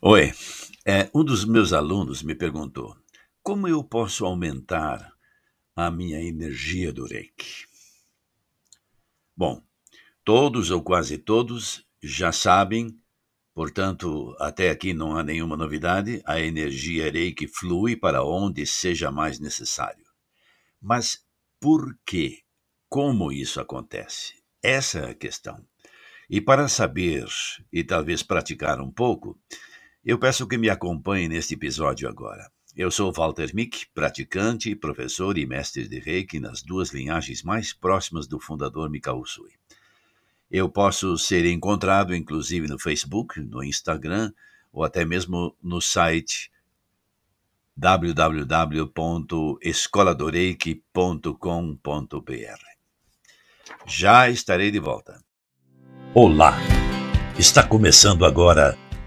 Oi, é, um dos meus alunos me perguntou como eu posso aumentar a minha energia do Reiki. Bom, todos ou quase todos já sabem, portanto, até aqui não há nenhuma novidade, a energia Reiki flui para onde seja mais necessário. Mas por quê? Como isso acontece? Essa é a questão. E para saber e talvez praticar um pouco, eu peço que me acompanhe neste episódio agora. Eu sou Walter Mick, praticante, professor e mestre de Reiki nas duas linhagens mais próximas do fundador Mikao Usui. Eu posso ser encontrado inclusive no Facebook, no Instagram ou até mesmo no site www.escoladoreiki.com.br. Já estarei de volta. Olá! Está começando agora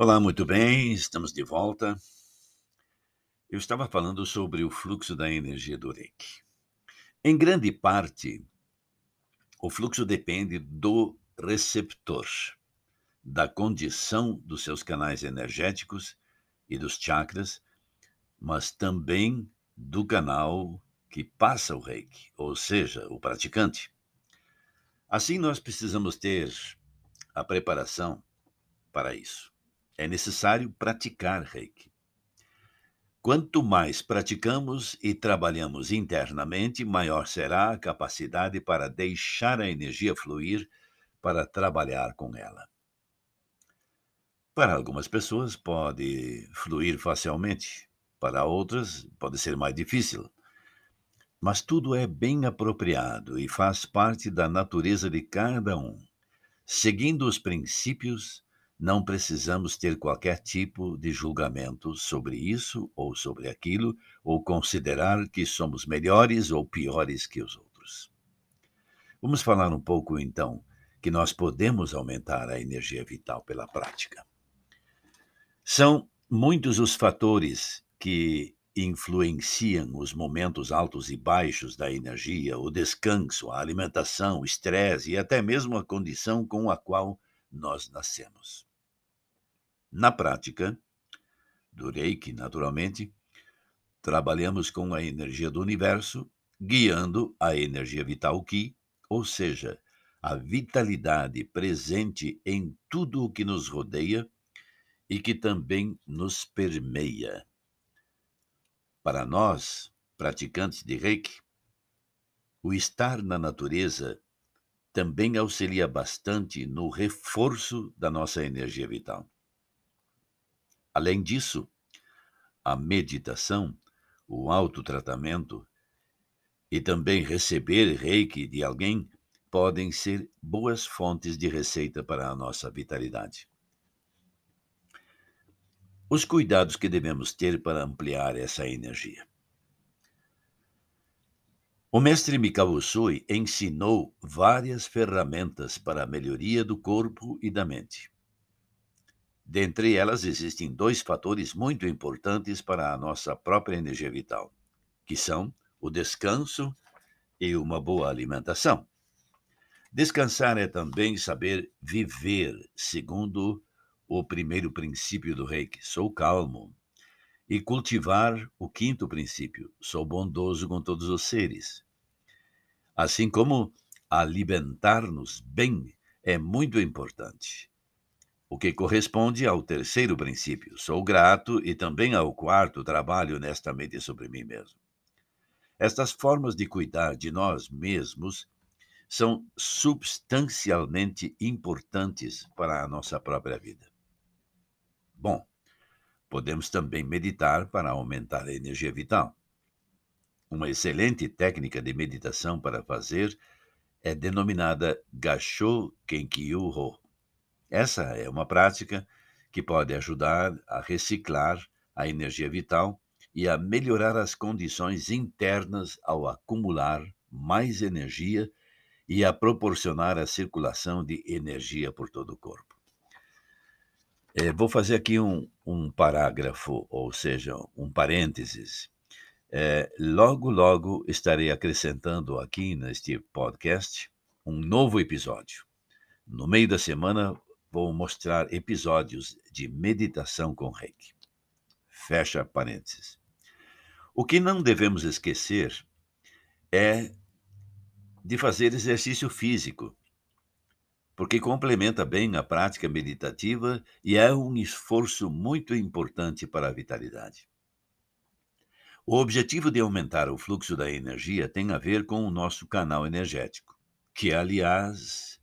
Olá, muito bem, estamos de volta. Eu estava falando sobre o fluxo da energia do Reiki. Em grande parte, o fluxo depende do receptor, da condição dos seus canais energéticos e dos chakras, mas também do canal que passa o reiki, ou seja, o praticante. Assim, nós precisamos ter a preparação para isso é necessário praticar reiki. Quanto mais praticamos e trabalhamos internamente, maior será a capacidade para deixar a energia fluir para trabalhar com ela. Para algumas pessoas pode fluir facilmente, para outras pode ser mais difícil. Mas tudo é bem apropriado e faz parte da natureza de cada um, seguindo os princípios não precisamos ter qualquer tipo de julgamento sobre isso ou sobre aquilo, ou considerar que somos melhores ou piores que os outros. Vamos falar um pouco, então, que nós podemos aumentar a energia vital pela prática. São muitos os fatores que influenciam os momentos altos e baixos da energia, o descanso, a alimentação, o estresse e até mesmo a condição com a qual nós nascemos. Na prática do Reiki, naturalmente, trabalhamos com a energia do universo, guiando a energia vital Ki, ou seja, a vitalidade presente em tudo o que nos rodeia e que também nos permeia. Para nós, praticantes de Reiki, o estar na natureza também auxilia bastante no reforço da nossa energia vital. Além disso, a meditação, o autotratamento e também receber reiki de alguém podem ser boas fontes de receita para a nossa vitalidade. Os cuidados que devemos ter para ampliar essa energia. O mestre Mikao Usui ensinou várias ferramentas para a melhoria do corpo e da mente. Dentre elas, existem dois fatores muito importantes para a nossa própria energia vital, que são o descanso e uma boa alimentação. Descansar é também saber viver, segundo o primeiro princípio do reiki, sou calmo, e cultivar o quinto princípio, sou bondoso com todos os seres. Assim como alimentar-nos bem é muito importante o que corresponde ao terceiro princípio. Sou grato e também ao quarto trabalho honestamente sobre mim mesmo. Estas formas de cuidar de nós mesmos são substancialmente importantes para a nossa própria vida. Bom, podemos também meditar para aumentar a energia vital. Uma excelente técnica de meditação para fazer é denominada Gasho Kenkyu Ho essa é uma prática que pode ajudar a reciclar a energia vital e a melhorar as condições internas ao acumular mais energia e a proporcionar a circulação de energia por todo o corpo. É, vou fazer aqui um, um, parágrafo, ou seja, um parênteses. É, logo, logo estarei acrescentando aqui neste podcast um novo episódio. No meio da semana, vou mostrar episódios de meditação com reiki. Fecha parênteses. O que não devemos esquecer é de fazer exercício físico, porque complementa bem a prática meditativa e é um esforço muito importante para a vitalidade. O objetivo de aumentar o fluxo da energia tem a ver com o nosso canal energético, que, aliás,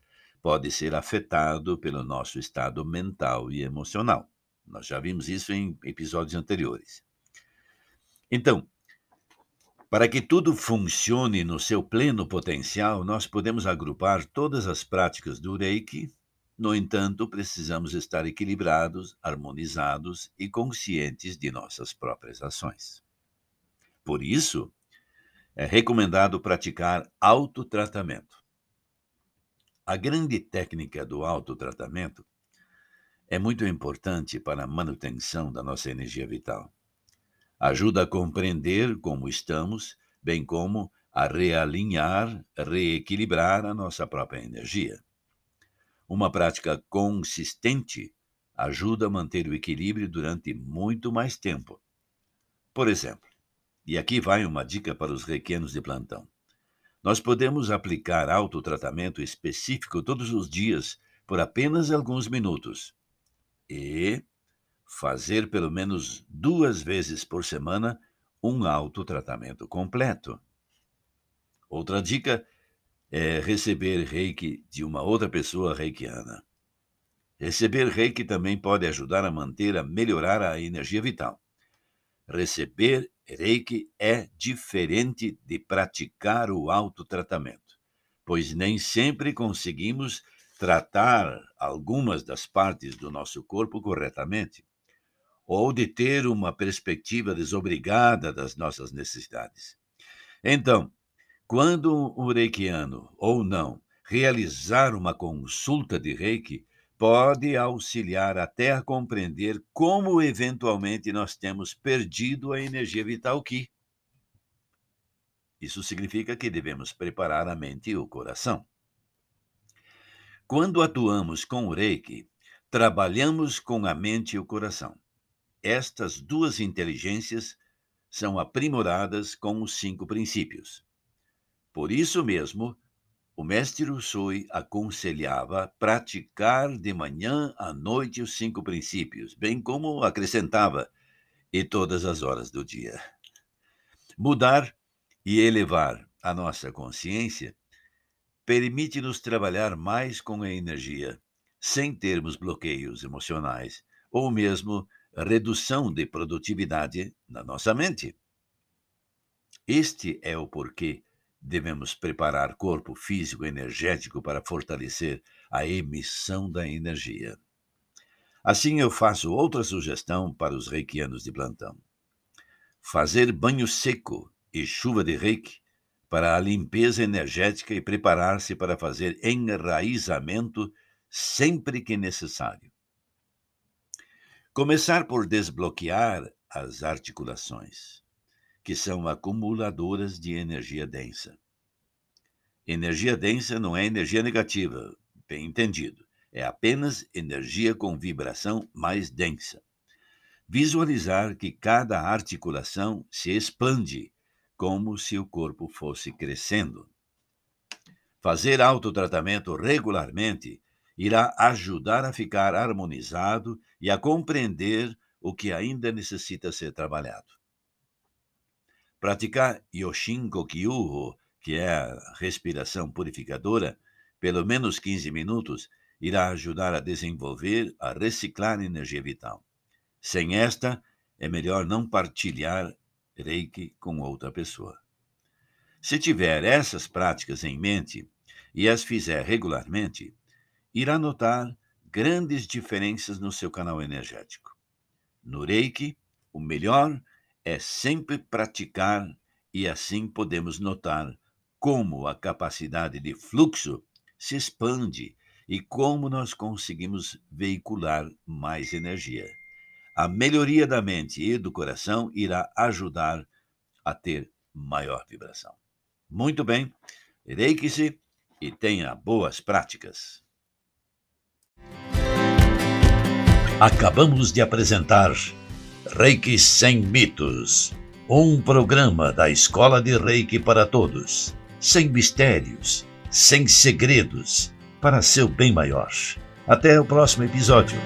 pode ser afetado pelo nosso estado mental e emocional. Nós já vimos isso em episódios anteriores. Então, para que tudo funcione no seu pleno potencial, nós podemos agrupar todas as práticas do Reiki. No entanto, precisamos estar equilibrados, harmonizados e conscientes de nossas próprias ações. Por isso, é recomendado praticar autotratamento. A grande técnica do autotratamento é muito importante para a manutenção da nossa energia vital. Ajuda a compreender como estamos, bem como a realinhar, reequilibrar a nossa própria energia. Uma prática consistente ajuda a manter o equilíbrio durante muito mais tempo. Por exemplo, e aqui vai uma dica para os requenos de plantão. Nós podemos aplicar autotratamento específico todos os dias por apenas alguns minutos e fazer pelo menos duas vezes por semana um autotratamento completo. Outra dica é receber reiki de uma outra pessoa reikiana. Receber reiki também pode ajudar a manter, a melhorar a energia vital. Receber reiki é diferente de praticar o autotratamento, pois nem sempre conseguimos tratar algumas das partes do nosso corpo corretamente, ou de ter uma perspectiva desobrigada das nossas necessidades. Então, quando um reikiano ou não realizar uma consulta de reiki, pode auxiliar até a compreender como eventualmente nós temos perdido a energia vital que. Isso significa que devemos preparar a mente e o coração. Quando atuamos com o Reiki, trabalhamos com a mente e o coração. Estas duas inteligências são aprimoradas com os cinco princípios. Por isso mesmo, o mestre Usui aconselhava praticar de manhã à noite os cinco princípios, bem como acrescentava, e todas as horas do dia. Mudar e elevar a nossa consciência permite-nos trabalhar mais com a energia, sem termos bloqueios emocionais ou mesmo redução de produtividade na nossa mente. Este é o porquê devemos preparar corpo físico e energético para fortalecer a emissão da energia. Assim, eu faço outra sugestão para os reikianos de plantão. Fazer banho seco e chuva de reiki para a limpeza energética e preparar-se para fazer enraizamento sempre que necessário. Começar por desbloquear as articulações, que são acumuladoras de energia densa. Energia densa não é energia negativa, bem entendido. É apenas energia com vibração mais densa. Visualizar que cada articulação se expande como se o corpo fosse crescendo. Fazer autotratamento regularmente irá ajudar a ficar harmonizado e a compreender o que ainda necessita ser trabalhado. Praticar Yoshin Kokyuho, que é a respiração purificadora, pelo menos 15 minutos, irá ajudar a desenvolver, a reciclar energia vital. Sem esta, é melhor não partilhar reiki com outra pessoa. Se tiver essas práticas em mente e as fizer regularmente, irá notar grandes diferenças no seu canal energético. No Reiki, o melhor é sempre praticar e assim podemos notar como a capacidade de fluxo se expande e como nós conseguimos veicular mais energia. A melhoria da mente e do coração irá ajudar a ter maior vibração. Muito bem, reiki-se e tenha boas práticas. Acabamos de apresentar Reiki Sem Mitos, um programa da Escola de Reiki para Todos, sem mistérios, sem segredos, para seu bem maior. Até o próximo episódio.